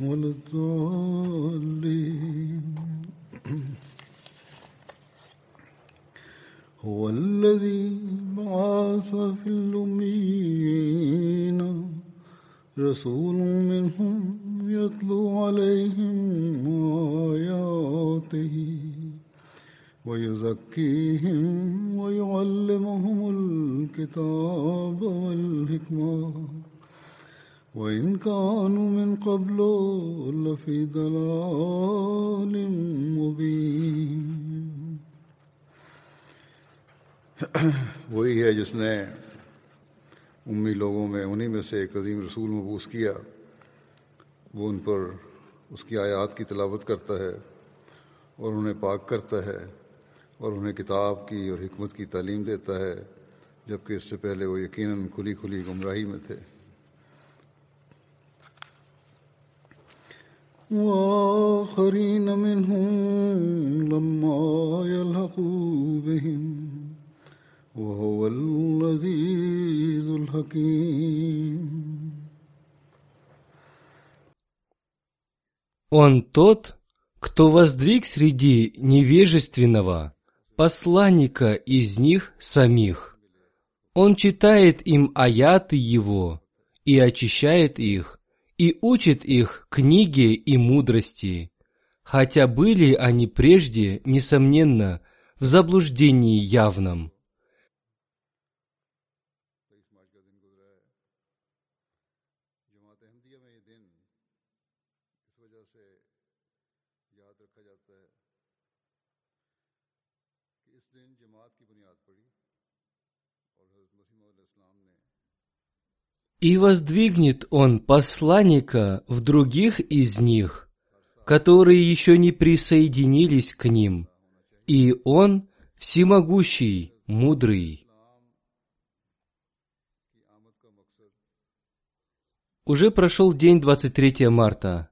ولا الضالين هو الذي بعث في الأميين. رسول منهم يتلو عليهم آياته ويزكيهم ويعلمهم الكتاب والحكمة. وإن كانوا من قبل لفي ضلال مبين۔ وہی ہے جس نے امی لوگوں میں، انہی میں سے ایک عظیم رسول مبوس کیا۔ وہ ان پر اس کی آیات کی تلاوت کرتا ہے اور انہیں پاک کرتا ہے اور انہیں کتاب کی اور حکمت کی تعلیم دیتا ہے، جبکہ اس سے پہلے وہ یقیناً کھلی کھلی گمراہی میں تھے۔ وآخرين منهم لما يلحقوا بهم وهو العزيز الحكيم Он тот, кто воздвиг среди невежественного посланника из них самих. Он читает им аяты его и очищает их, и учит их книге и мудрости, хотя были они прежде, несомненно, в заблуждении явном. И воздвигнет он посланника в других из них, которые еще не присоединились к ним, и он всемогущий, мудрый. Уже прошел день 23 марта.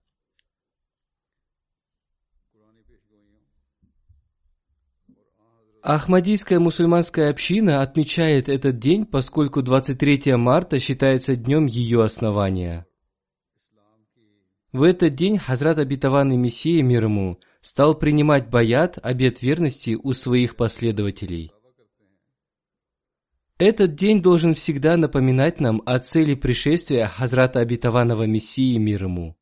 Ахмадийская мусульманская община отмечает этот день, поскольку 23 марта считается днем ее основания. В этот день Хазрат и Мессия мир ему стал принимать баят, обет верности у своих последователей. Этот день должен всегда напоминать нам о цели пришествия Хазрата Абитаванова Мессии мир ему.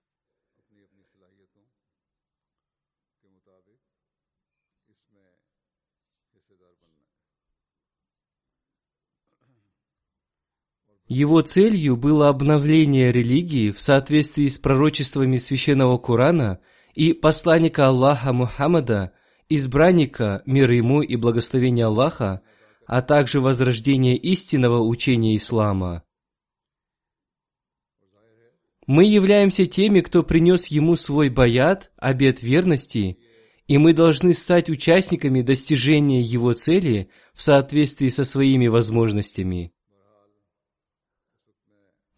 Его целью было обновление религии в соответствии с пророчествами священного Корана и посланника Аллаха Мухаммада, избранника, мир ему и благословения Аллаха, а также возрождение истинного учения ислама. Мы являемся теми, кто принес ему свой баят, обет верности, и мы должны стать участниками достижения его цели в соответствии со своими возможностями.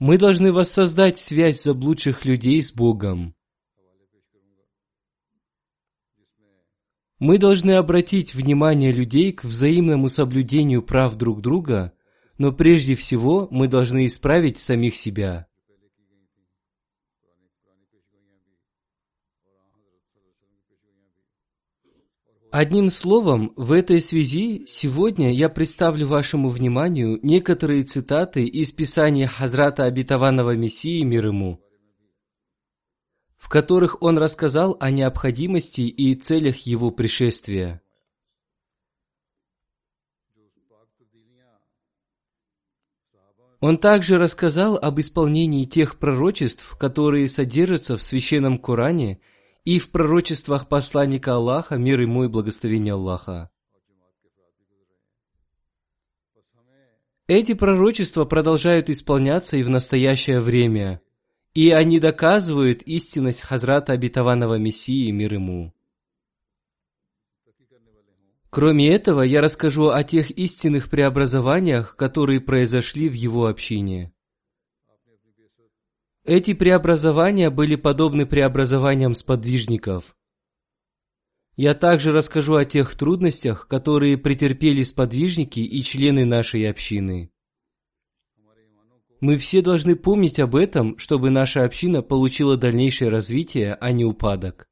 Мы должны воссоздать связь заблудших людей с Богом. Мы должны обратить внимание людей к взаимному соблюдению прав друг друга, но прежде всего мы должны исправить самих себя. Одним словом, в этой связи сегодня я представлю вашему вниманию некоторые цитаты из Писания Хазрата Обетованного Мессии мир ему, в которых он рассказал о необходимости и целях его пришествия. Он также рассказал об исполнении тех пророчеств, которые содержатся в Священном Коране – и в пророчествах посланника Аллаха, мир ему и благословение Аллаха. Эти пророчества продолжают исполняться и в настоящее время, и они доказывают истинность Хазрата Обетованного Мессии, мир ему. Кроме этого, я расскажу о тех истинных преобразованиях, которые произошли в его общине. Эти преобразования были подобны преобразованиям сподвижников. Я также расскажу о тех трудностях, которые претерпели сподвижники и члены нашей общины. Мы все должны помнить об этом, чтобы наша община получила дальнейшее развитие, а не упадок.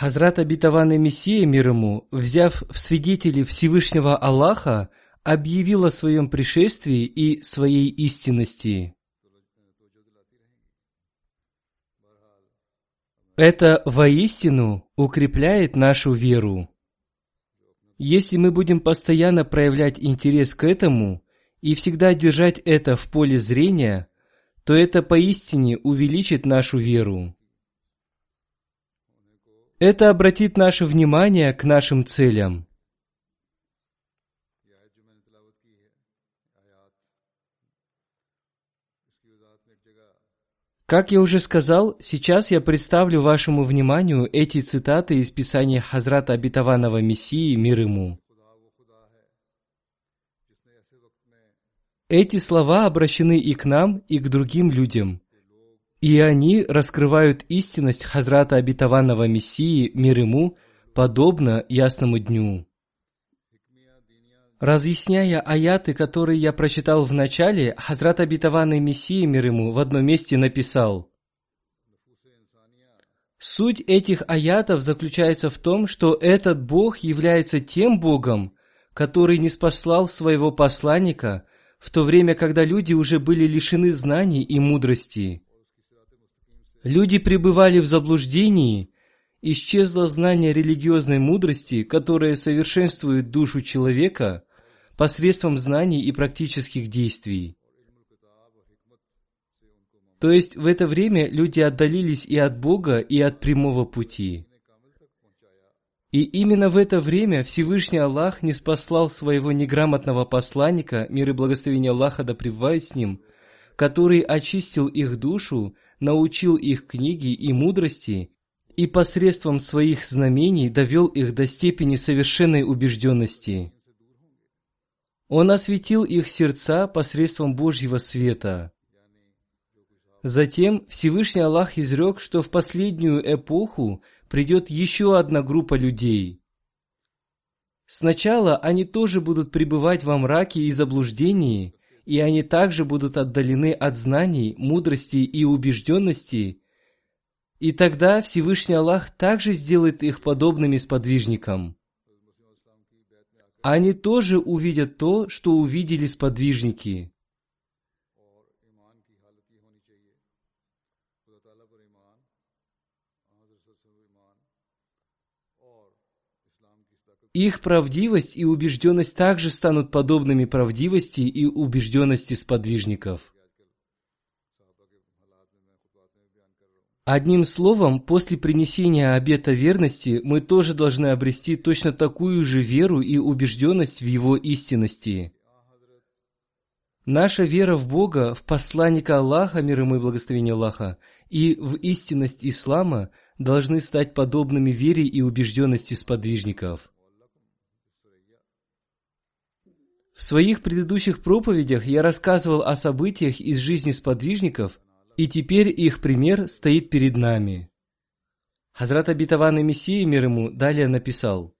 Хазрат обетованный Мессия мир ему, взяв в свидетели Всевышнего Аллаха, объявил о своем пришествии и своей истинности. Это воистину укрепляет нашу веру. Если мы будем постоянно проявлять интерес к этому и всегда держать это в поле зрения, то это поистине увеличит нашу веру. Это обратит наше внимание к нашим целям. Как я уже сказал, сейчас я представлю вашему вниманию эти цитаты из Писания Хазрата Обетованного Мессии, мир ему. Эти слова обращены и к нам, и к другим людям. И они раскрывают истинность Хазрата Обетованного Мессии, мир ему, подобно ясному дню. Разъясняя аяты, которые я прочитал в начале, Хазрат Обетованный Мессии, мир ему, в одном месте написал Суть этих аятов заключается в том, что этот Бог является тем Богом, который не спаслал своего посланника в то время, когда люди уже были лишены знаний и мудрости. Люди пребывали в заблуждении, исчезло знание религиозной мудрости, которое совершенствует душу человека посредством знаний и практических действий. То есть в это время люди отдалились и от Бога, и от прямого пути. И именно в это время Всевышний Аллах не спаслал своего неграмотного посланника, мир и благословение Аллаха да пребывают с ним, который очистил их душу научил их книги и мудрости и посредством своих знамений довел их до степени совершенной убежденности. Он осветил их сердца посредством Божьего света. Затем Всевышний Аллах изрек, что в последнюю эпоху придет еще одна группа людей. Сначала они тоже будут пребывать во мраке и заблуждении, и они также будут отдалены от знаний, мудрости и убежденности, и тогда Всевышний Аллах также сделает их подобными сподвижникам. Они тоже увидят то, что увидели сподвижники. Их правдивость и убежденность также станут подобными правдивости и убежденности сподвижников. Одним словом, после принесения обета верности мы тоже должны обрести точно такую же веру и убежденность в его истинности. Наша вера в Бога, в посланника Аллаха, мир ему и благословение Аллаха, и в истинность Ислама должны стать подобными вере и убежденности сподвижников. В своих предыдущих проповедях я рассказывал о событиях из жизни сподвижников, и теперь их пример стоит перед нами. Хазрат обетованный Мессии мир ему далее написал.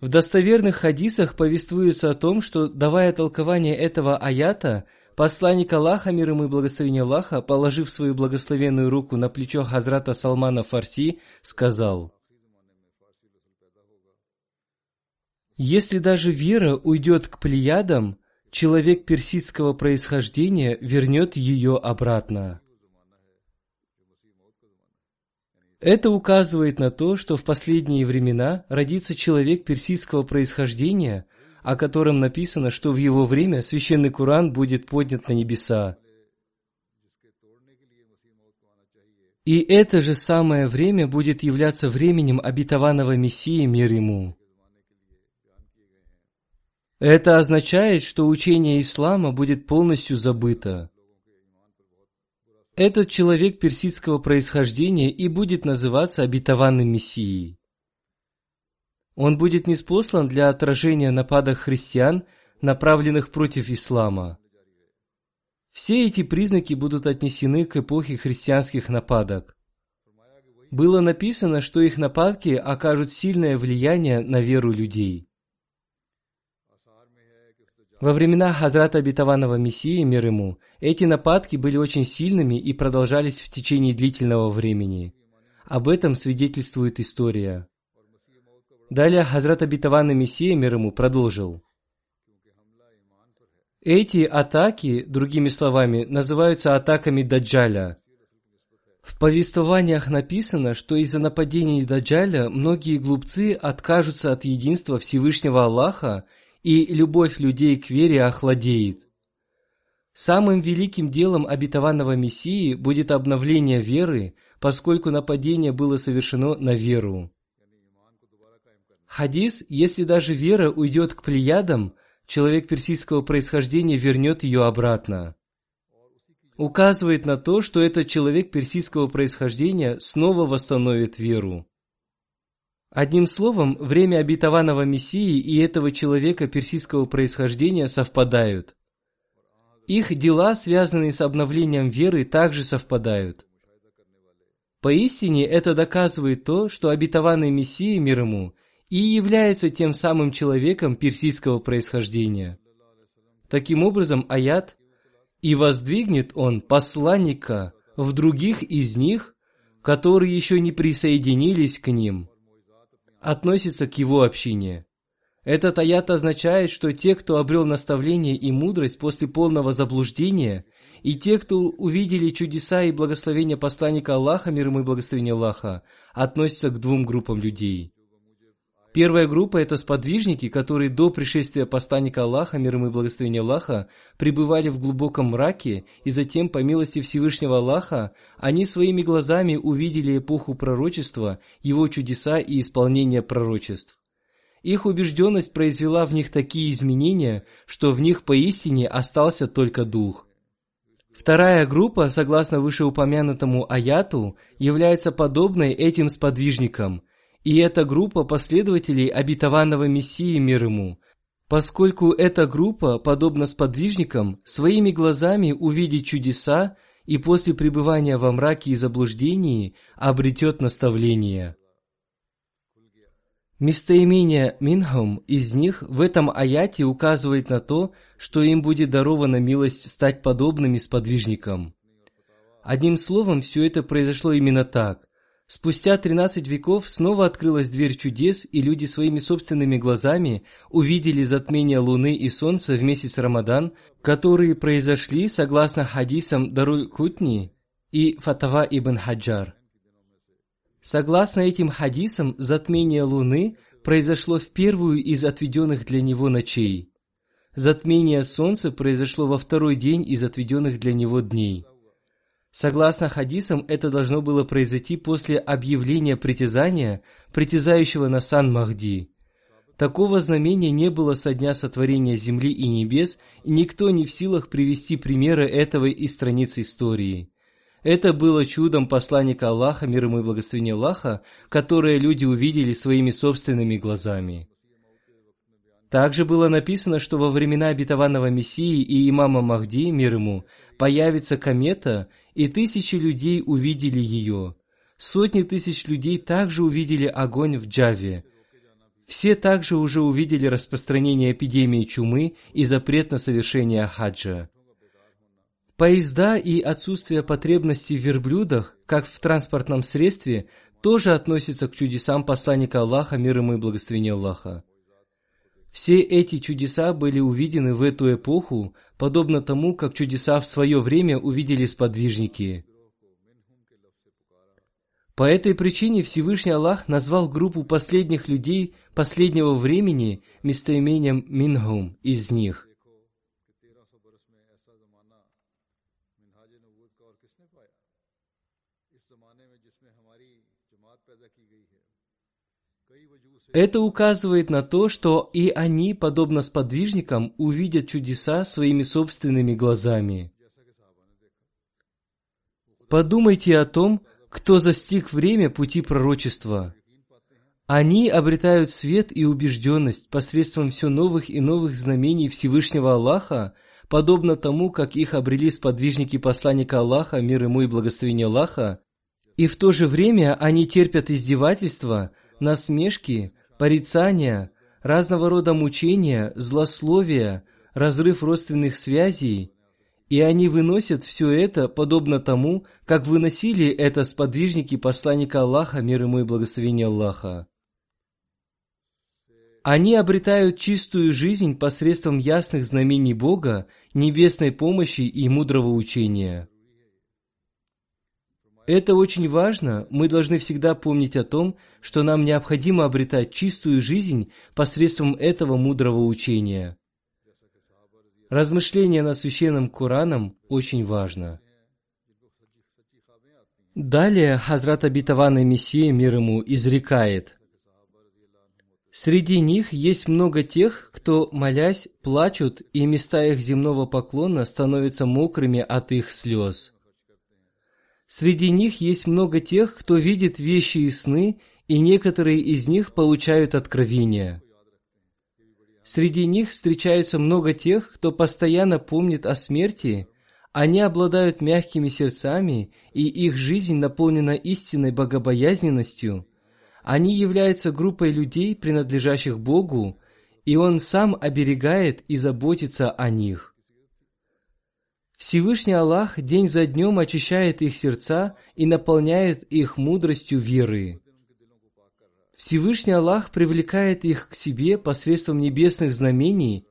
В достоверных хадисах повествуется о том, что, давая толкование этого аята, посланник Аллаха, мир ему и благословение Аллаха, положив свою благословенную руку на плечо Хазрата Салмана Фарси, сказал, «Если даже вера уйдет к плеядам, человек персидского происхождения вернет ее обратно». Это указывает на то, что в последние времена родится человек персидского происхождения, о котором написано, что в его время священный Куран будет поднят на небеса. И это же самое время будет являться временем обетованного Мессии мир ему. Это означает, что учение ислама будет полностью забыто. Этот человек персидского происхождения и будет называться обетованным Мессией. Он будет неспослан для отражения нападок христиан, направленных против ислама. Все эти признаки будут отнесены к эпохе христианских нападок. Было написано, что их нападки окажут сильное влияние на веру людей. Во времена Хазрата Обетованного Мессии, мир ему, эти нападки были очень сильными и продолжались в течение длительного времени. Об этом свидетельствует история. Далее Хазрат Обетованный Мессия, мир ему, продолжил. Эти атаки, другими словами, называются атаками Даджаля. В повествованиях написано, что из-за нападений Даджаля многие глупцы откажутся от единства Всевышнего Аллаха и любовь людей к вере охладеет. Самым великим делом обетованного Мессии будет обновление веры, поскольку нападение было совершено на веру. Хадис, если даже вера уйдет к плеядам, человек персидского происхождения вернет ее обратно. Указывает на то, что этот человек персидского происхождения снова восстановит веру. Одним словом, время обетованного Мессии и этого человека персидского происхождения совпадают. Их дела, связанные с обновлением веры, также совпадают. Поистине это доказывает то, что обетованный Мессия мир ему и является тем самым человеком персидского происхождения. Таким образом, аят «И воздвигнет он посланника в других из них, которые еще не присоединились к ним», относится к его общине. Этот аят означает, что те, кто обрел наставление и мудрость после полного заблуждения, и те, кто увидели чудеса и благословения посланника Аллаха, мир ему и благословение Аллаха, относятся к двум группам людей. Первая группа – это сподвижники, которые до пришествия посланника Аллаха, мир ему и благословение Аллаха, пребывали в глубоком мраке, и затем, по милости Всевышнего Аллаха, они своими глазами увидели эпоху пророчества, его чудеса и исполнение пророчеств. Их убежденность произвела в них такие изменения, что в них поистине остался только дух. Вторая группа, согласно вышеупомянутому аяту, является подобной этим сподвижникам – и это группа последователей обетованного Мессии мир ему, поскольку эта группа, подобно сподвижникам, своими глазами увидит чудеса и после пребывания во мраке и заблуждении обретет наставление. Местоимение «минхум» из них в этом аяте указывает на то, что им будет дарована милость стать подобными сподвижникам. Одним словом, все это произошло именно так. Спустя 13 веков снова открылась дверь чудес, и люди своими собственными глазами увидели затмение Луны и Солнца в месяц Рамадан, которые произошли согласно хадисам Даруль Кутни и Фатава ибн Хаджар. Согласно этим хадисам, затмение Луны произошло в первую из отведенных для него ночей. Затмение Солнца произошло во второй день из отведенных для него дней. Согласно хадисам, это должно было произойти после объявления притязания, притязающего на сан Махди. Такого знамения не было со дня сотворения земли и небес, и никто не в силах привести примеры этого из страниц истории. Это было чудом посланника Аллаха, мир ему и благословение Аллаха, которое люди увидели своими собственными глазами. Также было написано, что во времена обетованного Мессии и имама Махди, мир ему, появится комета, и тысячи людей увидели ее. Сотни тысяч людей также увидели огонь в Джаве. Все также уже увидели распространение эпидемии чумы и запрет на совершение хаджа. Поезда и отсутствие потребности в верблюдах, как в транспортном средстве, тоже относятся к чудесам посланника Аллаха, мир ему и благословение Аллаха. Все эти чудеса были увидены в эту эпоху, подобно тому, как чудеса в свое время увидели сподвижники. По этой причине Всевышний Аллах назвал группу последних людей последнего времени местоимением «минхум» из них. Это указывает на то, что и они, подобно сподвижникам, увидят чудеса своими собственными глазами. Подумайте о том, кто застиг время пути пророчества. Они обретают свет и убежденность посредством все новых и новых знамений Всевышнего Аллаха, подобно тому, как их обрели сподвижники посланника Аллаха, мир ему и благословение Аллаха, и в то же время они терпят издевательства, насмешки, порицания, разного рода мучения, злословия, разрыв родственных связей, и они выносят все это, подобно тому, как выносили это сподвижники посланника Аллаха, мир ему и благословение Аллаха. Они обретают чистую жизнь посредством ясных знамений Бога, небесной помощи и мудрого учения. Это очень важно. Мы должны всегда помнить о том, что нам необходимо обретать чистую жизнь посредством этого мудрого учения. Размышление над священным Кораном очень важно. Далее Хазрат Абитаван и Мессия мир ему изрекает. Среди них есть много тех, кто, молясь, плачут, и места их земного поклона становятся мокрыми от их слез. Среди них есть много тех, кто видит вещи и сны, и некоторые из них получают откровения. Среди них встречаются много тех, кто постоянно помнит о смерти, они обладают мягкими сердцами, и их жизнь наполнена истинной богобоязненностью. Они являются группой людей, принадлежащих Богу, и Он сам оберегает и заботится о них. Всевышний Аллах день за днем очищает их сердца и наполняет их мудростью веры. Всевышний Аллах привлекает их к себе посредством небесных знамений,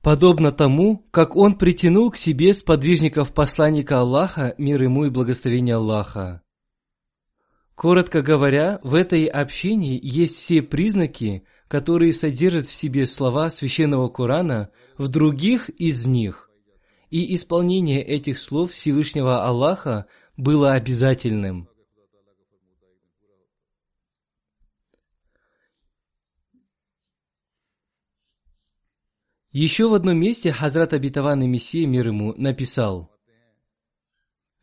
подобно тому, как Он притянул к себе сподвижников посланника Аллаха, мир ему и благословение Аллаха. Коротко говоря, в этой общине есть все признаки, которые содержат в себе слова священного Корана, в других из них и исполнение этих слов Всевышнего Аллаха было обязательным. Еще в одном месте Хазрат Абитаван и Мессия мир ему написал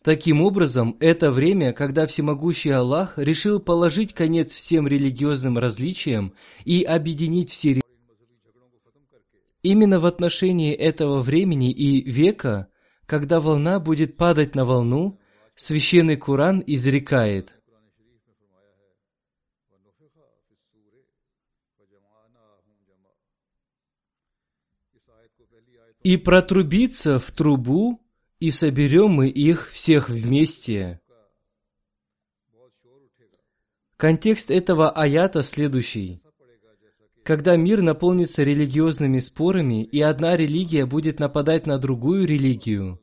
Таким образом, это время, когда всемогущий Аллах решил положить конец всем религиозным различиям и объединить все Именно в отношении этого времени и века, когда волна будет падать на волну, священный Куран изрекает «И протрубиться в трубу, и соберем мы их всех вместе». Контекст этого аята следующий – когда мир наполнится религиозными спорами, и одна религия будет нападать на другую религию,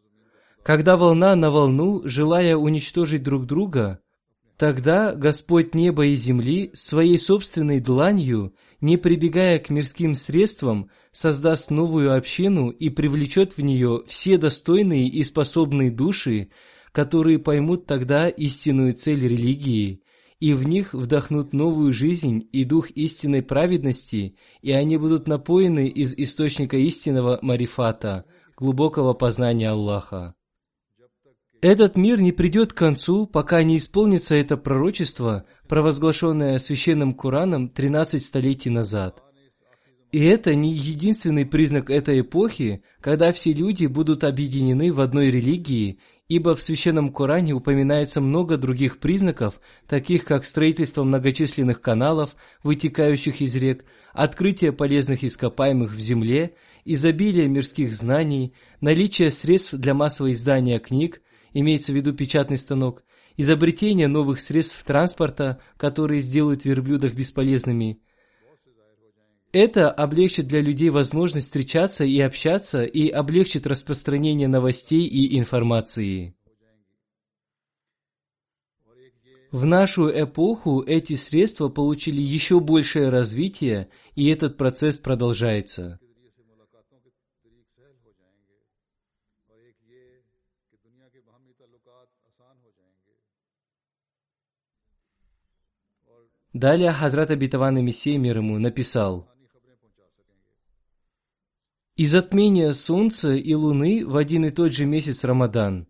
когда волна на волну, желая уничтожить друг друга, тогда Господь неба и земли своей собственной дланью, не прибегая к мирским средствам, создаст новую общину и привлечет в нее все достойные и способные души, которые поймут тогда истинную цель религии и в них вдохнут новую жизнь и дух истинной праведности, и они будут напоены из источника истинного марифата, глубокого познания Аллаха. Этот мир не придет к концу, пока не исполнится это пророчество, провозглашенное священным Кураном 13 столетий назад. И это не единственный признак этой эпохи, когда все люди будут объединены в одной религии ибо в Священном Коране упоминается много других признаков, таких как строительство многочисленных каналов, вытекающих из рек, открытие полезных ископаемых в земле, изобилие мирских знаний, наличие средств для массового издания книг, имеется в виду печатный станок, изобретение новых средств транспорта, которые сделают верблюдов бесполезными – это облегчит для людей возможность встречаться и общаться и облегчит распространение новостей и информации. В нашу эпоху эти средства получили еще большее развитие, и этот процесс продолжается. Далее Хазрат Абитаван Мессия мир ему написал – и затмение солнца и луны в один и тот же месяц Рамадан.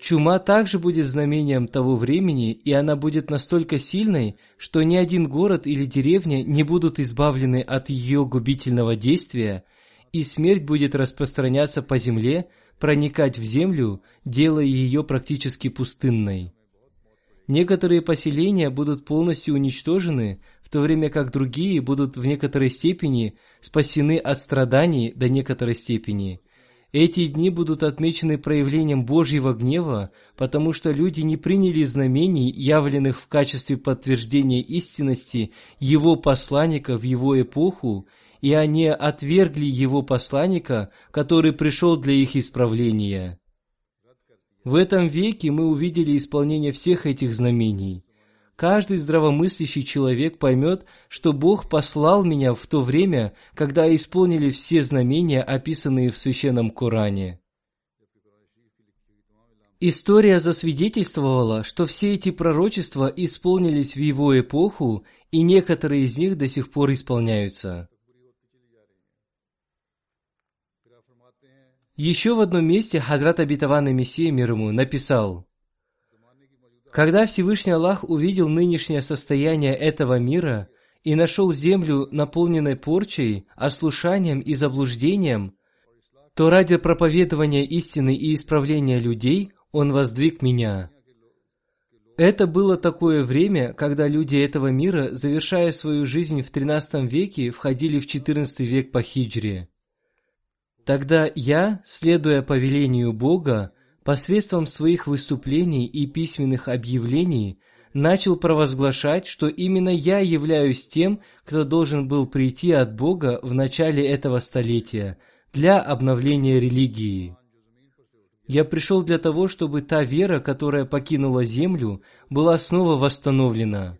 Чума также будет знамением того времени, и она будет настолько сильной, что ни один город или деревня не будут избавлены от ее губительного действия, и смерть будет распространяться по земле, проникать в землю, делая ее практически пустынной. Некоторые поселения будут полностью уничтожены, то время как другие будут в некоторой степени спасены от страданий до некоторой степени. Эти дни будут отмечены проявлением Божьего гнева, потому что люди не приняли знамений, явленных в качестве подтверждения истинности Его посланника в Его эпоху, и они отвергли Его посланника, который пришел для их исправления. В этом веке мы увидели исполнение всех этих знамений. Каждый здравомыслящий человек поймет, что Бог послал меня в то время, когда исполнили все знамения, описанные в Священном Коране. История засвидетельствовала, что все эти пророчества исполнились в его эпоху, и некоторые из них до сих пор исполняются. Еще в одном месте Хазрат Абитаван и Мессия мир ему написал – когда Всевышний Аллах увидел нынешнее состояние этого мира и нашел землю, наполненной порчей, ослушанием и заблуждением, то ради проповедования истины и исправления людей Он воздвиг меня. Это было такое время, когда люди этого мира, завершая свою жизнь в XIII веке, входили в XIV век по хиджре. Тогда я, следуя повелению Бога, посредством своих выступлений и письменных объявлений начал провозглашать, что именно я являюсь тем, кто должен был прийти от Бога в начале этого столетия для обновления религии. Я пришел для того, чтобы та вера, которая покинула землю, была снова восстановлена.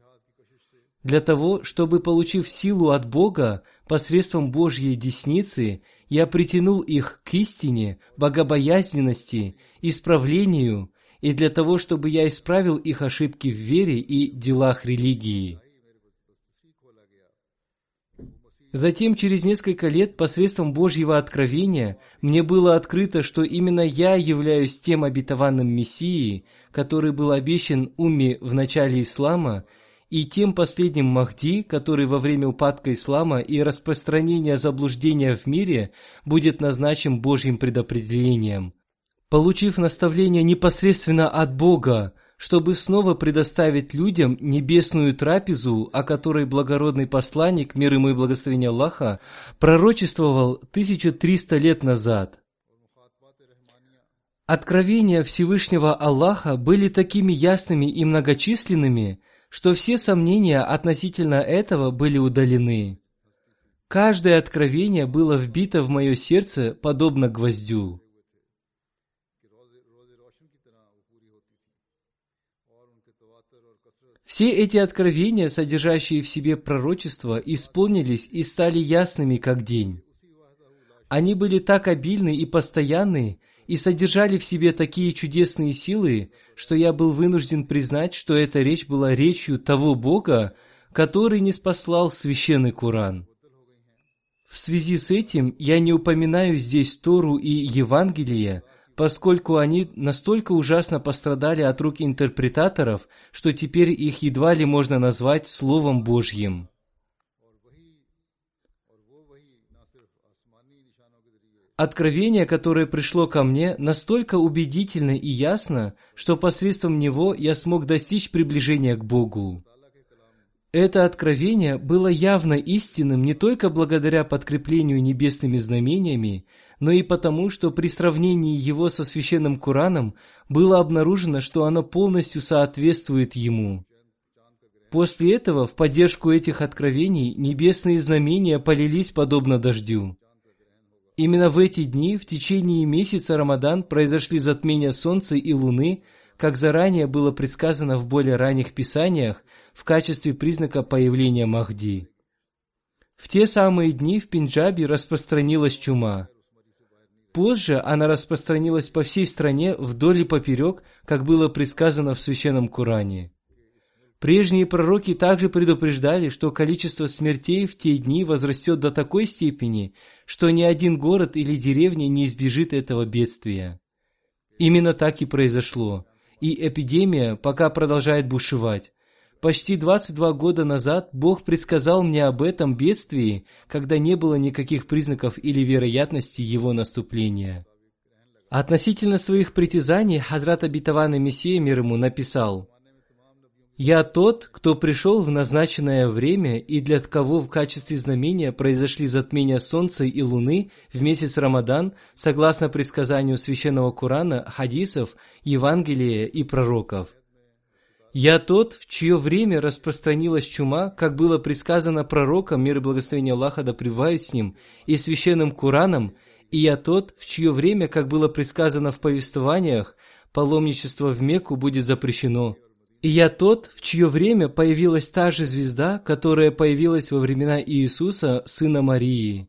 Для того, чтобы, получив силу от Бога посредством Божьей десницы, я притянул их к истине, богобоязненности, исправлению и для того, чтобы я исправил их ошибки в вере и делах религии. Затем, через несколько лет, посредством Божьего откровения, мне было открыто, что именно я являюсь тем обетованным Мессией, который был обещан Умме в начале ислама, и тем последним Махди, который во время упадка ислама и распространения заблуждения в мире будет назначен Божьим предопределением. Получив наставление непосредственно от Бога, чтобы снова предоставить людям небесную трапезу, о которой благородный посланник, мир ему и благословение Аллаха, пророчествовал 1300 лет назад. Откровения Всевышнего Аллаха были такими ясными и многочисленными, что все сомнения относительно этого были удалены. Каждое откровение было вбито в мое сердце, подобно гвоздю. Все эти откровения, содержащие в себе пророчества, исполнились и стали ясными, как день. Они были так обильны и постоянны, и содержали в себе такие чудесные силы, что я был вынужден признать, что эта речь была речью того Бога, который не спаслал священный Куран. В связи с этим я не упоминаю здесь Тору и Евангелие, поскольку они настолько ужасно пострадали от рук интерпретаторов, что теперь их едва ли можно назвать Словом Божьим. Откровение, которое пришло ко мне, настолько убедительно и ясно, что посредством него я смог достичь приближения к Богу. Это откровение было явно истинным не только благодаря подкреплению небесными знамениями, но и потому, что при сравнении его со священным Кораном было обнаружено, что оно полностью соответствует ему. После этого в поддержку этих откровений небесные знамения полились подобно дождю. Именно в эти дни, в течение месяца Рамадан, произошли затмения Солнца и Луны, как заранее было предсказано в более ранних писаниях, в качестве признака появления Махди. В те самые дни в Пенджабе распространилась чума. Позже она распространилась по всей стране вдоль и поперек, как было предсказано в Священном Коране. Прежние пророки также предупреждали, что количество смертей в те дни возрастет до такой степени, что ни один город или деревня не избежит этого бедствия. Именно так и произошло, и эпидемия пока продолжает бушевать. Почти 22 года назад Бог предсказал мне об этом бедствии, когда не было никаких признаков или вероятности его наступления. Относительно своих притязаний Хазрат Абитаван Мессия мир ему написал – я тот, кто пришел в назначенное время и для кого в качестве знамения произошли затмения Солнца и Луны в месяц Рамадан, согласно предсказанию Священного Корана, хадисов, Евангелия и пророков. Я тот, в чье время распространилась чума, как было предсказано пророком, мир и благословение Аллаха да с ним, и священным Кураном, и я тот, в чье время, как было предсказано в повествованиях, паломничество в Мекку будет запрещено – и я тот, в чье время появилась та же звезда, которая появилась во времена Иисуса, сына Марии.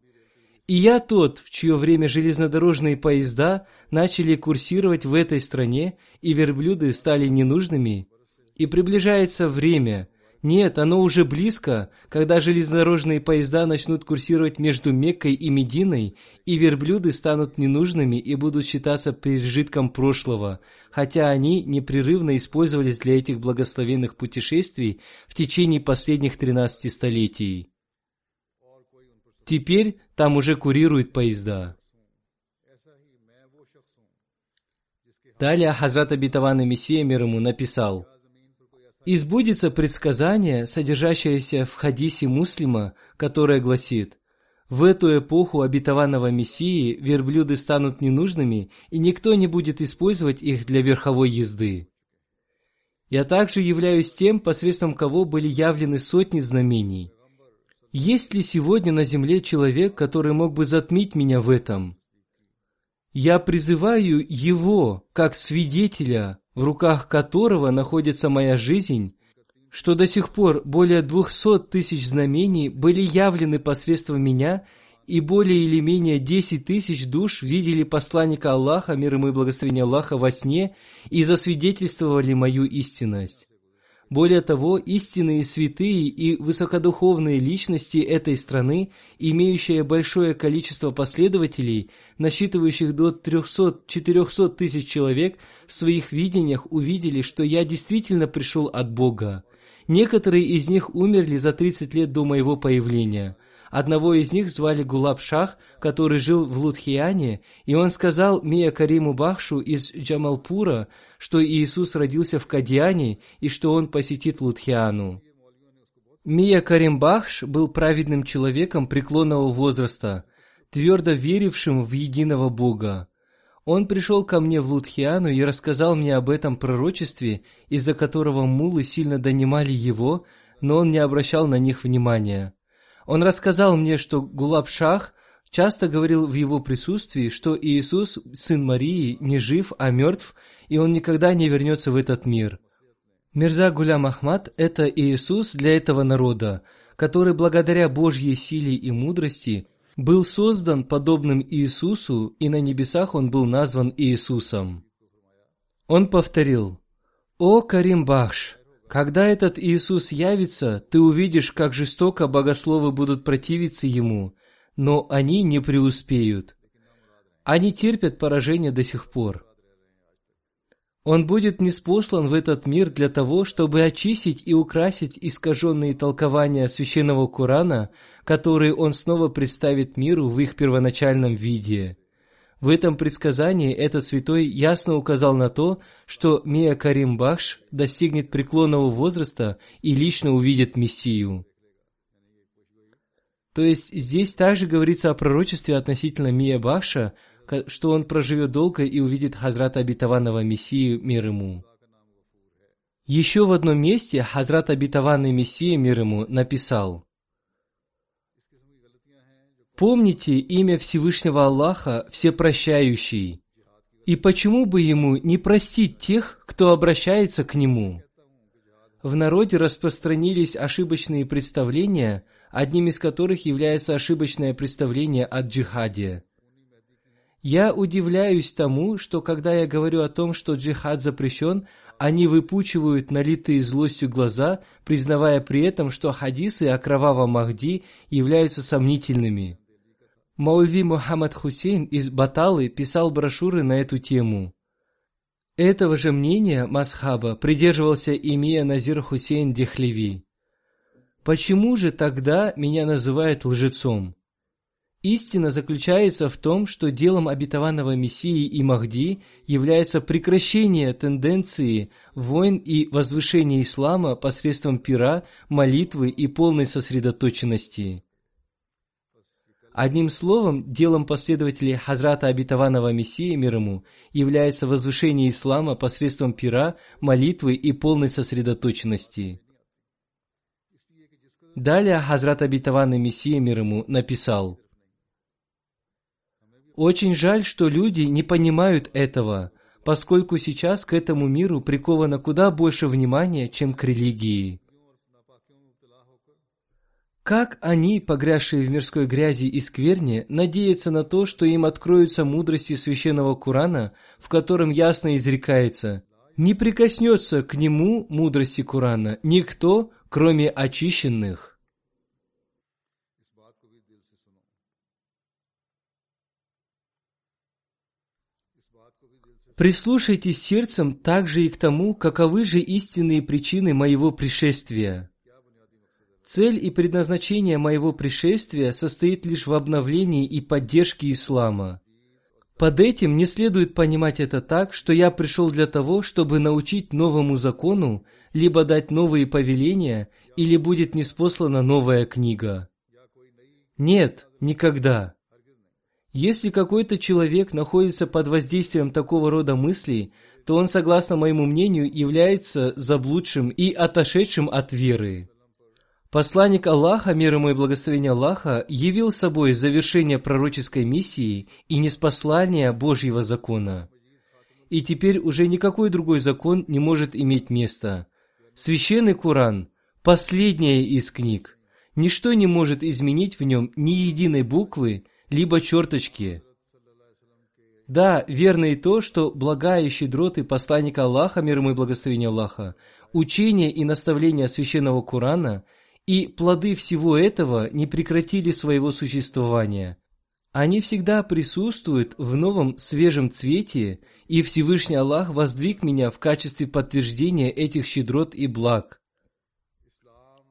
И я тот, в чье время железнодорожные поезда начали курсировать в этой стране, и верблюды стали ненужными. И приближается время, нет, оно уже близко, когда железнодорожные поезда начнут курсировать между Меккой и Мединой, и верблюды станут ненужными и будут считаться пережитком прошлого, хотя они непрерывно использовались для этих благословенных путешествий в течение последних 13 столетий. Теперь там уже курируют поезда. Далее Хазрат Абитаван Мессия мир ему написал – и предсказание, содержащееся в хадисе муслима, которое гласит «В эту эпоху обетованного Мессии верблюды станут ненужными, и никто не будет использовать их для верховой езды». Я также являюсь тем, посредством кого были явлены сотни знамений. Есть ли сегодня на земле человек, который мог бы затмить меня в этом? Я призываю его, как свидетеля, в руках которого находится моя жизнь, что до сих пор более двухсот тысяч знамений были явлены посредством меня, и более или менее десять тысяч душ видели посланника Аллаха, мир ему и благословение Аллаха, во сне и засвидетельствовали мою истинность. Более того, истинные святые и высокодуховные личности этой страны, имеющие большое количество последователей, насчитывающих до 300-400 тысяч человек, в своих видениях увидели, что я действительно пришел от Бога. Некоторые из них умерли за 30 лет до моего появления – Одного из них звали Гулаб Шах, который жил в Лудхияне, и он сказал Мия Кариму Бахшу из Джамалпура, что Иисус родился в Кадьяне и что он посетит Лудхиану. Мия Карим Бахш был праведным человеком преклонного возраста, твердо верившим в единого Бога. Он пришел ко мне в Лудхиану и рассказал мне об этом пророчестве, из-за которого мулы сильно донимали его, но он не обращал на них внимания. Он рассказал мне, что Гулаб-Шах часто говорил в его присутствии, что Иисус, сын Марии, не жив, а мертв, и он никогда не вернется в этот мир. Мирза Гулям Ахмад – это Иисус для этого народа, который благодаря Божьей силе и мудрости был создан подобным Иисусу, и на небесах он был назван Иисусом. Он повторил, «О Карим Бахш, когда этот Иисус явится, ты увидишь, как жестоко богословы будут противиться Ему, но они не преуспеют. Они терпят поражение до сих пор. Он будет неспослан в этот мир для того, чтобы очистить и украсить искаженные толкования священного Корана, которые он снова представит миру в их первоначальном виде. В этом предсказании этот святой ясно указал на то, что Мия Карим Бахш достигнет преклонного возраста и лично увидит Мессию. То есть здесь также говорится о пророчестве относительно Мия Бахша, что он проживет долго и увидит Хазрата обетованного Мессию мир ему. Еще в одном месте Хазрат обетованный Мессия мир ему написал «Помните имя Всевышнего Аллаха, Всепрощающий, и почему бы ему не простить тех, кто обращается к нему?» В народе распространились ошибочные представления, одним из которых является ошибочное представление от джихаде. Я удивляюсь тому, что когда я говорю о том, что джихад запрещен, они выпучивают налитые злостью глаза, признавая при этом, что хадисы о кровавом Махди являются сомнительными. Маульви Мухаммад Хусейн из Баталы писал брошюры на эту тему. Этого же мнения Масхаба придерживался имея Назир Хусейн Дехлеви. Почему же тогда меня называют лжецом? Истина заключается в том, что делом обетованного Мессии и Махди является прекращение тенденции войн и возвышение ислама посредством пира, молитвы и полной сосредоточенности. Одним словом, делом последователей Хазрата обетованного Мессии мир ему является возвышение ислама посредством пира, молитвы и полной сосредоточенности. Далее Хазрат обетованный Мессия мир ему написал – очень жаль, что люди не понимают этого, поскольку сейчас к этому миру приковано куда больше внимания, чем к религии. Как они, погрязшие в мирской грязи и скверне, надеются на то, что им откроются мудрости священного Курана, в котором ясно изрекается «Не прикоснется к нему мудрости Курана никто, кроме очищенных». Прислушайтесь сердцем также и к тому, каковы же истинные причины моего пришествия. Цель и предназначение моего пришествия состоит лишь в обновлении и поддержке ислама. Под этим не следует понимать это так, что я пришел для того, чтобы научить новому закону, либо дать новые повеления, или будет неспослана новая книга. Нет, никогда. Если какой-то человек находится под воздействием такого рода мыслей, то он, согласно моему мнению, является заблудшим и отошедшим от веры. Посланник Аллаха, мир ему и благословение Аллаха, явил собой завершение пророческой миссии и неспослание Божьего закона. И теперь уже никакой другой закон не может иметь места. Священный Куран – последняя из книг. Ничто не может изменить в нем ни единой буквы – либо черточки. Да, верно и то, что благая щедроты посланника Аллаха, мир ему и благословение Аллаха, учение и наставления священного Корана и плоды всего этого не прекратили своего существования. Они всегда присутствуют в новом свежем цвете, и Всевышний Аллах воздвиг меня в качестве подтверждения этих щедрот и благ.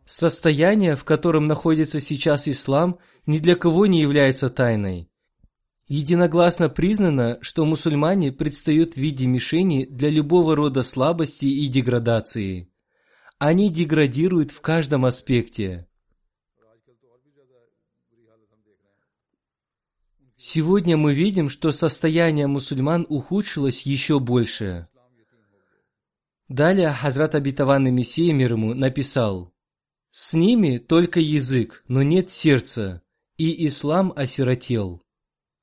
Состояние, в котором находится сейчас ислам, ни для кого не является тайной. Единогласно признано, что мусульмане предстают в виде мишени для любого рода слабости и деградации. Они деградируют в каждом аспекте. Сегодня мы видим, что состояние мусульман ухудшилось еще больше. Далее Хазрат Абитаванный Мессия мир ему написал, «С ними только язык, но нет сердца, и ислам осиротел.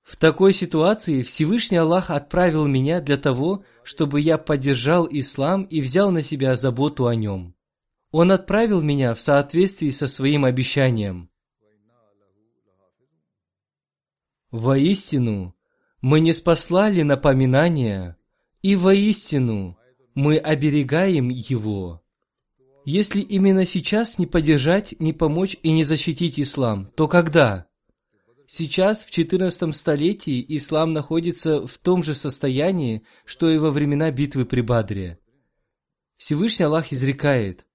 В такой ситуации Всевышний Аллах отправил меня для того, чтобы я поддержал ислам и взял на себя заботу о нем. Он отправил меня в соответствии со своим обещанием. Воистину, мы не спаслали напоминания, и воистину мы оберегаем его. Если именно сейчас не поддержать, не помочь и не защитить ислам, то когда? Сейчас, в 14 столетии, ислам находится в том же состоянии, что и во времена битвы при Бадре. Всевышний Аллах изрекает,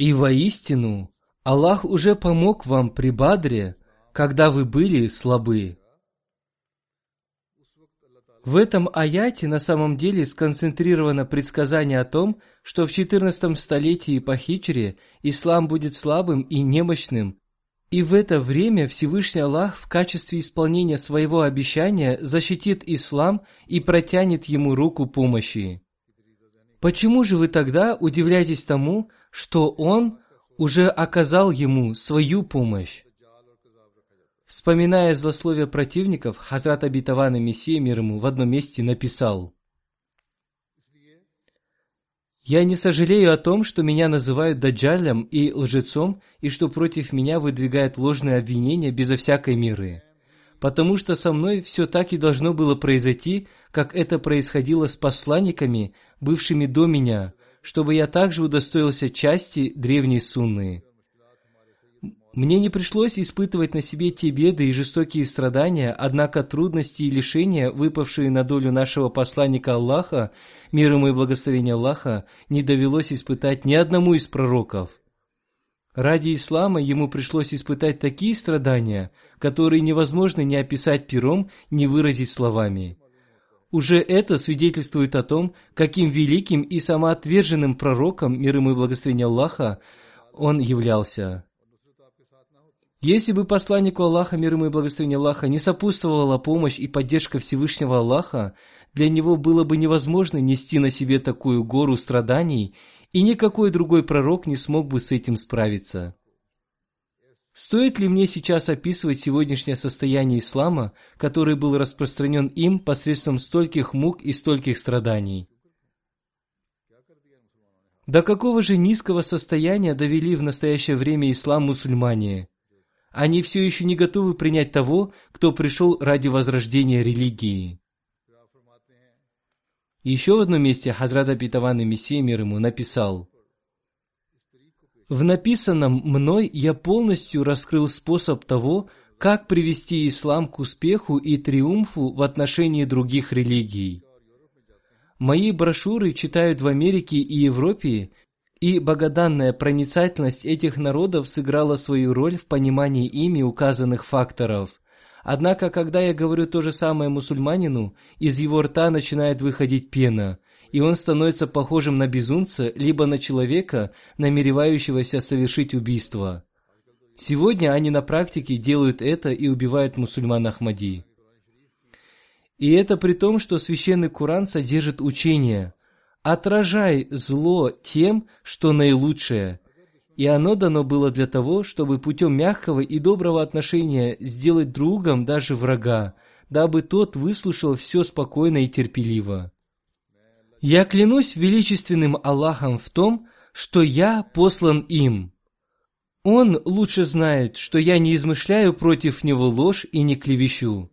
И воистину Аллах уже помог вам при Бадре, когда вы были слабы. В этом аяте на самом деле сконцентрировано предсказание о том, что в 14 столетии по хичре ислам будет слабым и немощным, и в это время Всевышний Аллах в качестве исполнения своего обещания защитит ислам и протянет ему руку помощи. Почему же вы тогда удивляетесь тому, что Он уже оказал ему свою помощь? Вспоминая злословие противников, Хазрат Абитаван и Мессия мир ему в одном месте написал «Я не сожалею о том, что меня называют даджалем и лжецом, и что против меня выдвигают ложные обвинения безо всякой меры, потому что со мной все так и должно было произойти, как это происходило с посланниками, бывшими до меня, чтобы я также удостоился части древней сунны». Мне не пришлось испытывать на себе те беды и жестокие страдания, однако трудности и лишения, выпавшие на долю нашего посланника Аллаха, мир ему и благословение Аллаха, не довелось испытать ни одному из пророков. Ради ислама ему пришлось испытать такие страдания, которые невозможно ни описать пером, ни выразить словами. Уже это свидетельствует о том, каким великим и самоотверженным пророком, мир ему и благословение Аллаха, он являлся. Если бы посланнику Аллаха, мир ему и благословение Аллаха, не сопутствовала помощь и поддержка Всевышнего Аллаха, для него было бы невозможно нести на себе такую гору страданий, и никакой другой пророк не смог бы с этим справиться. Стоит ли мне сейчас описывать сегодняшнее состояние ислама, который был распространен им посредством стольких мук и стольких страданий? До какого же низкого состояния довели в настоящее время ислам мусульмане? Они все еще не готовы принять того, кто пришел ради возрождения религии. Еще в одном месте Хазрат Абитаван и Мессия мир ему написал «В написанном мной я полностью раскрыл способ того, как привести ислам к успеху и триумфу в отношении других религий. Мои брошюры читают в Америке и Европе и богоданная проницательность этих народов сыграла свою роль в понимании ими указанных факторов. Однако, когда я говорю то же самое мусульманину, из его рта начинает выходить пена, и он становится похожим на безумца, либо на человека, намеревающегося совершить убийство. Сегодня они на практике делают это и убивают мусульман Ахмади. И это при том, что священный Куран содержит учение – Отражай зло тем, что наилучшее. И оно дано было для того, чтобы путем мягкого и доброго отношения сделать другом даже врага, дабы тот выслушал все спокойно и терпеливо. Я клянусь величественным Аллахом в том, что я послан им. Он лучше знает, что я не измышляю против него ложь и не клевещу.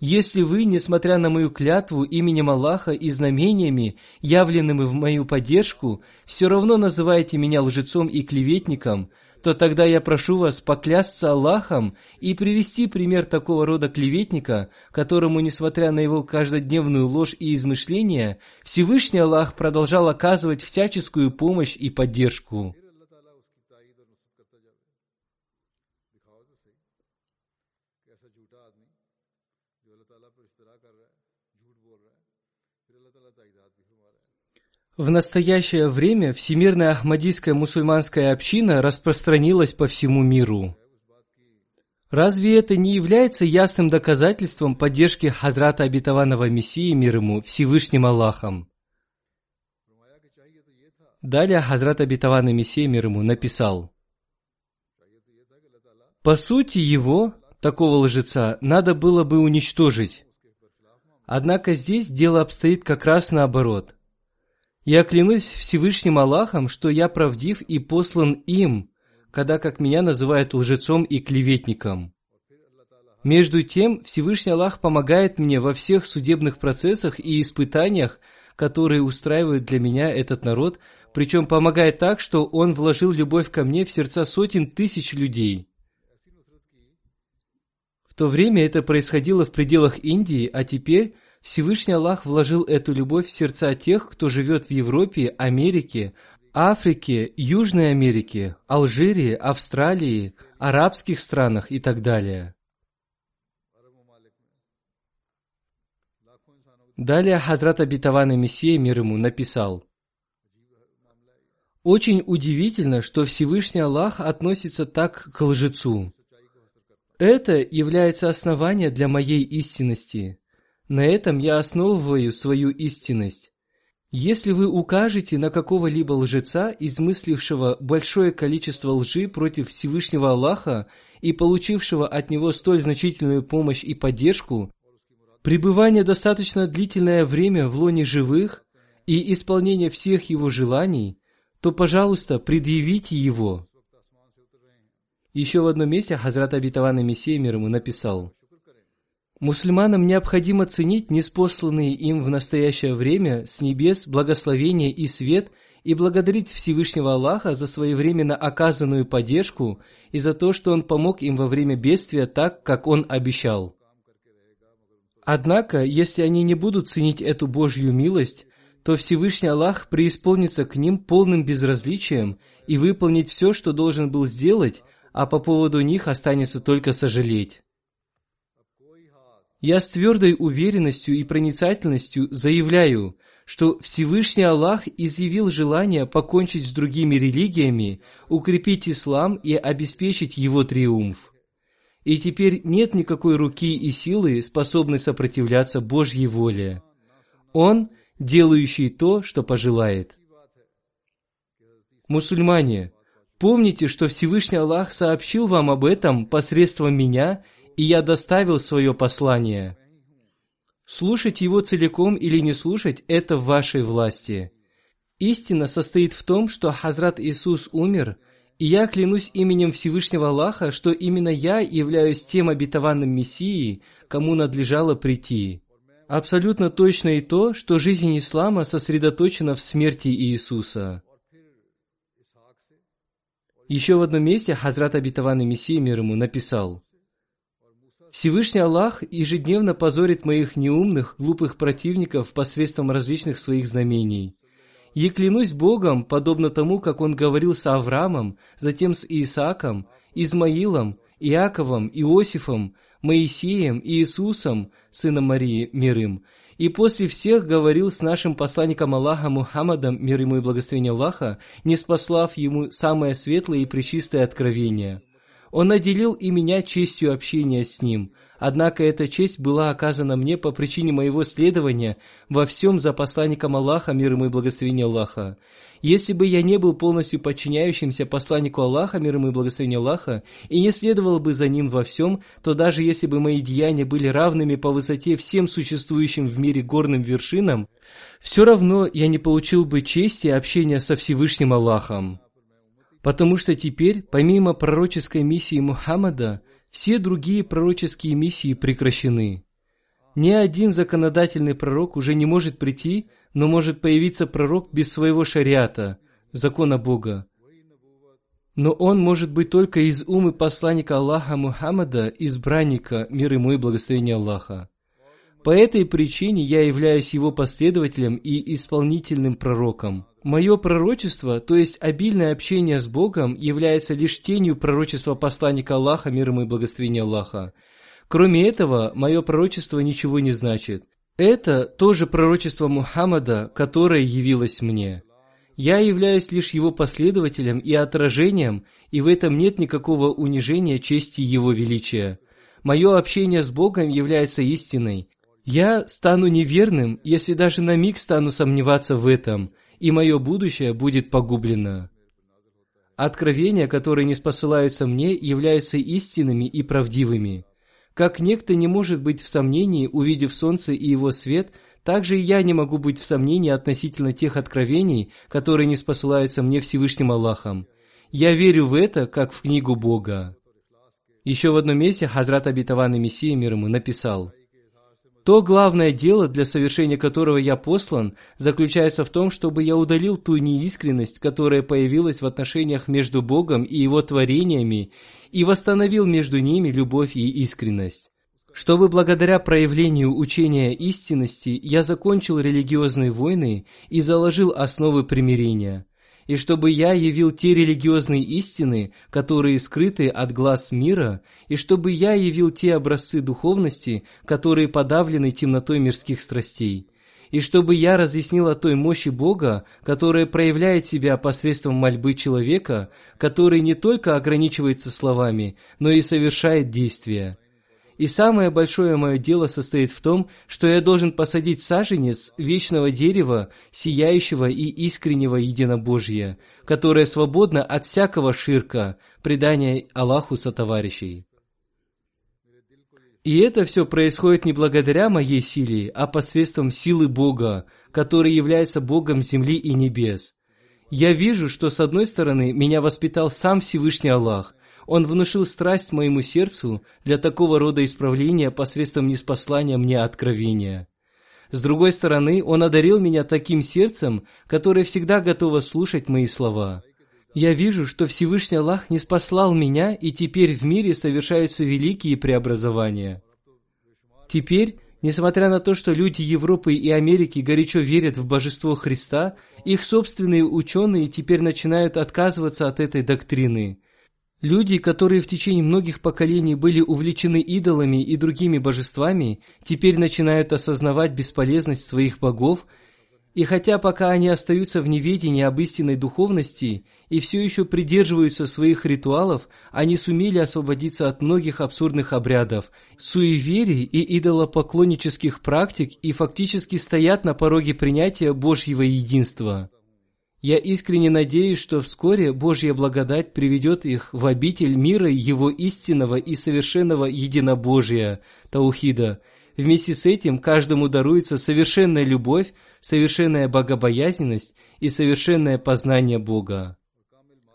Если вы, несмотря на мою клятву именем Аллаха и знамениями, явленными в мою поддержку, все равно называете меня лжецом и клеветником, то тогда я прошу вас поклясться Аллахом и привести пример такого рода клеветника, которому, несмотря на его каждодневную ложь и измышления, Всевышний Аллах продолжал оказывать всяческую помощь и поддержку. В настоящее время Всемирная Ахмадийская мусульманская община распространилась по всему миру. Разве это не является ясным доказательством поддержки Хазрата Обетованного Мессии мир ему Всевышним Аллахом? Далее Хазрат Обетованный Мессия мир ему написал, «По сути его, такого лжеца, надо было бы уничтожить. Однако здесь дело обстоит как раз наоборот – я клянусь Всевышним Аллахом, что я правдив и послан им, когда как меня называют лжецом и клеветником. Между тем, Всевышний Аллах помогает мне во всех судебных процессах и испытаниях, которые устраивают для меня этот народ, причем помогает так, что он вложил любовь ко мне в сердца сотен тысяч людей. В то время это происходило в пределах Индии, а теперь Всевышний Аллах вложил эту любовь в сердца тех, кто живет в Европе, Америке, Африке, Южной Америке, Алжире, Австралии, арабских странах и так далее. Далее Хазрат Абитаван Мессия мир ему написал. Очень удивительно, что Всевышний Аллах относится так к лжецу. Это является основанием для моей истинности. На этом я основываю свою истинность. Если вы укажете на какого-либо лжеца, измыслившего большое количество лжи против Всевышнего Аллаха и получившего от него столь значительную помощь и поддержку, пребывание достаточно длительное время в лоне живых и исполнение всех его желаний, то, пожалуйста, предъявите его. Еще в одном месте Хазрат Абитаван Мессия мир ему написал – Мусульманам необходимо ценить неспосланные им в настоящее время с небес благословение и свет и благодарить Всевышнего Аллаха за своевременно оказанную поддержку и за то, что Он помог им во время бедствия так, как Он обещал. Однако, если они не будут ценить эту Божью милость, то Всевышний Аллах преисполнится к ним полным безразличием и выполнить все, что должен был сделать, а по поводу них останется только сожалеть. Я с твердой уверенностью и проницательностью заявляю, что Всевышний Аллах изъявил желание покончить с другими религиями, укрепить ислам и обеспечить его триумф. И теперь нет никакой руки и силы, способной сопротивляться Божьей воле. Он, делающий то, что пожелает. Мусульмане, помните, что Всевышний Аллах сообщил вам об этом посредством меня и я доставил свое послание. Слушать его целиком или не слушать – это в вашей власти. Истина состоит в том, что Хазрат Иисус умер, и я клянусь именем Всевышнего Аллаха, что именно я являюсь тем обетованным Мессией, кому надлежало прийти. Абсолютно точно и то, что жизнь ислама сосредоточена в смерти Иисуса. Еще в одном месте Хазрат обетованный Мессия мир ему написал – Всевышний Аллах ежедневно позорит моих неумных, глупых противников посредством различных своих знамений. И клянусь Богом, подобно тому, как Он говорил с Авраамом, затем с Исааком, Измаилом, Иаковом, Иосифом, Моисеем и Иисусом, сыном Марии, мир им, и после всех говорил с нашим посланником Аллаха Мухаммадом, мир ему и благословение Аллаха, не спаслав ему самое светлое и пречистое откровение – он наделил и меня честью общения с Ним, однако эта честь была оказана мне по причине моего следования во всем за посланником Аллаха, мир ему и благословение Аллаха. Если бы я не был полностью подчиняющимся посланнику Аллаха, мир ему и благословение Аллаха, и не следовал бы за ним во всем, то даже если бы мои деяния были равными по высоте всем существующим в мире горным вершинам, все равно я не получил бы чести общения со Всевышним Аллахом. Потому что теперь, помимо пророческой миссии Мухаммада, все другие пророческие миссии прекращены. Ни один законодательный пророк уже не может прийти, но может появиться пророк без своего шариата, закона Бога. Но он может быть только из умы посланника Аллаха Мухаммада, избранника, мир ему и благословения Аллаха. По этой причине я являюсь его последователем и исполнительным пророком. Мое пророчество, то есть обильное общение с Богом, является лишь тенью пророчества посланника Аллаха, мир ему и благословения Аллаха. Кроме этого, мое пророчество ничего не значит. Это тоже пророчество Мухаммада, которое явилось мне. Я являюсь лишь его последователем и отражением, и в этом нет никакого унижения чести его величия. Мое общение с Богом является истиной. Я стану неверным, если даже на миг стану сомневаться в этом – и мое будущее будет погублено. Откровения, которые не спосылаются мне, являются истинными и правдивыми. Как некто не может быть в сомнении, увидев солнце и его свет, так же и я не могу быть в сомнении относительно тех откровений, которые не спосылаются мне Всевышним Аллахом. Я верю в это, как в книгу Бога. Еще в одном месте Хазрат Абитаван и Мессия мир ему написал – то главное дело, для совершения которого я послан, заключается в том, чтобы я удалил ту неискренность, которая появилась в отношениях между Богом и Его творениями, и восстановил между ними любовь и искренность. Чтобы благодаря проявлению учения истинности я закончил религиозные войны и заложил основы примирения. И чтобы я явил те религиозные истины, которые скрыты от глаз мира, и чтобы я явил те образцы духовности, которые подавлены темнотой мирских страстей, и чтобы я разъяснил о той мощи Бога, которая проявляет себя посредством мольбы человека, который не только ограничивается словами, но и совершает действия. И самое большое мое дело состоит в том, что я должен посадить саженец вечного дерева, сияющего и искреннего единобожия, которое свободно от всякого ширка, предания Аллаху сотоварищей. И это все происходит не благодаря моей силе, а посредством силы Бога, который является Богом земли и небес. Я вижу, что с одной стороны меня воспитал сам Всевышний Аллах – он внушил страсть моему сердцу для такого рода исправления посредством неспослания мне откровения. С другой стороны, Он одарил меня таким сердцем, которое всегда готово слушать мои слова. Я вижу, что Всевышний Аллах не спаслал меня, и теперь в мире совершаются великие преобразования. Теперь, несмотря на то, что люди Европы и Америки горячо верят в божество Христа, их собственные ученые теперь начинают отказываться от этой доктрины. Люди, которые в течение многих поколений были увлечены идолами и другими божествами, теперь начинают осознавать бесполезность своих богов, и хотя пока они остаются в неведении об истинной духовности и все еще придерживаются своих ритуалов, они сумели освободиться от многих абсурдных обрядов, суеверий и идолопоклоннических практик и фактически стоят на пороге принятия Божьего единства. Я искренне надеюсь, что вскоре Божья благодать приведет их в обитель мира Его истинного и совершенного единобожия, Таухида. Вместе с этим каждому даруется совершенная любовь, совершенная богобоязненность и совершенное познание Бога.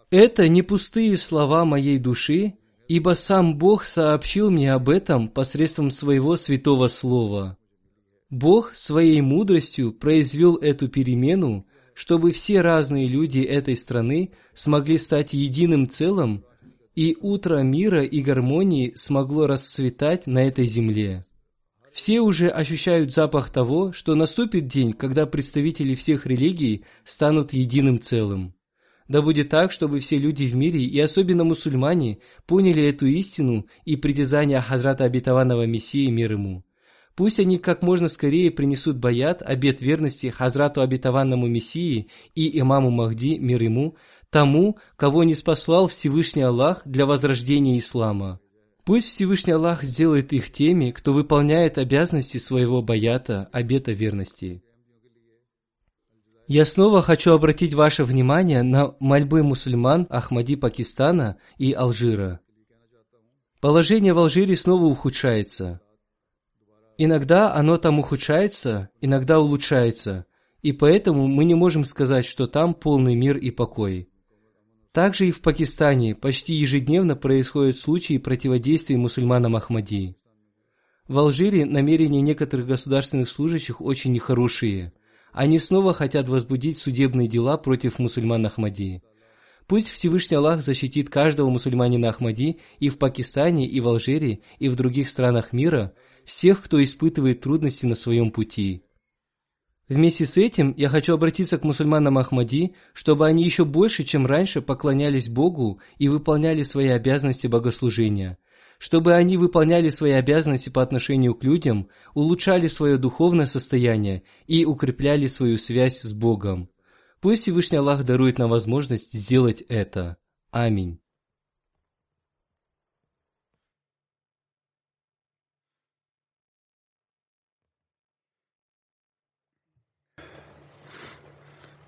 Это не пустые слова моей души, ибо сам Бог сообщил мне об этом посредством своего святого слова. Бог своей мудростью произвел эту перемену – чтобы все разные люди этой страны смогли стать единым целым, и утро мира и гармонии смогло расцветать на этой земле. Все уже ощущают запах того, что наступит день, когда представители всех религий станут единым целым. Да будет так, чтобы все люди в мире, и особенно мусульмане, поняли эту истину и притязания Хазрата Обетованного Мессии мир ему. Пусть они как можно скорее принесут баят, обет верности Хазрату обетованному Мессии и имаму Махди, мир ему, тому, кого не спаслал Всевышний Аллах для возрождения ислама. Пусть Всевышний Аллах сделает их теми, кто выполняет обязанности своего баята, обета верности. Я снова хочу обратить ваше внимание на мольбы мусульман Ахмади Пакистана и Алжира. Положение в Алжире снова ухудшается – Иногда оно там ухудшается, иногда улучшается, и поэтому мы не можем сказать, что там полный мир и покой. Также и в Пакистане почти ежедневно происходят случаи противодействия мусульманам Ахмадии. В Алжире намерения некоторых государственных служащих очень нехорошие. Они снова хотят возбудить судебные дела против мусульман Ахмадии. Пусть Всевышний Аллах защитит каждого мусульманина Ахмади и в Пакистане, и в Алжире, и в других странах мира – всех, кто испытывает трудности на своем пути. Вместе с этим я хочу обратиться к мусульманам Ахмади, чтобы они еще больше, чем раньше, поклонялись Богу и выполняли свои обязанности богослужения, чтобы они выполняли свои обязанности по отношению к людям, улучшали свое духовное состояние и укрепляли свою связь с Богом. Пусть Всевышний Аллах дарует нам возможность сделать это. Аминь.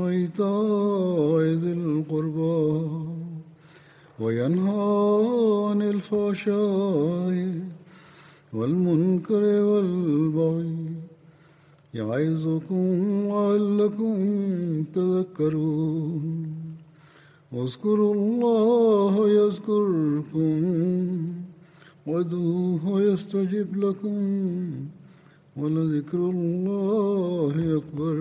وإيتاء ذي القربى وينهى عن الفحشاء والمنكر والبغي يعظكم لعلكم تذكرون. واذكروا الله يذكركم وادعوه يستجب لكم ولذكر الله أكبر.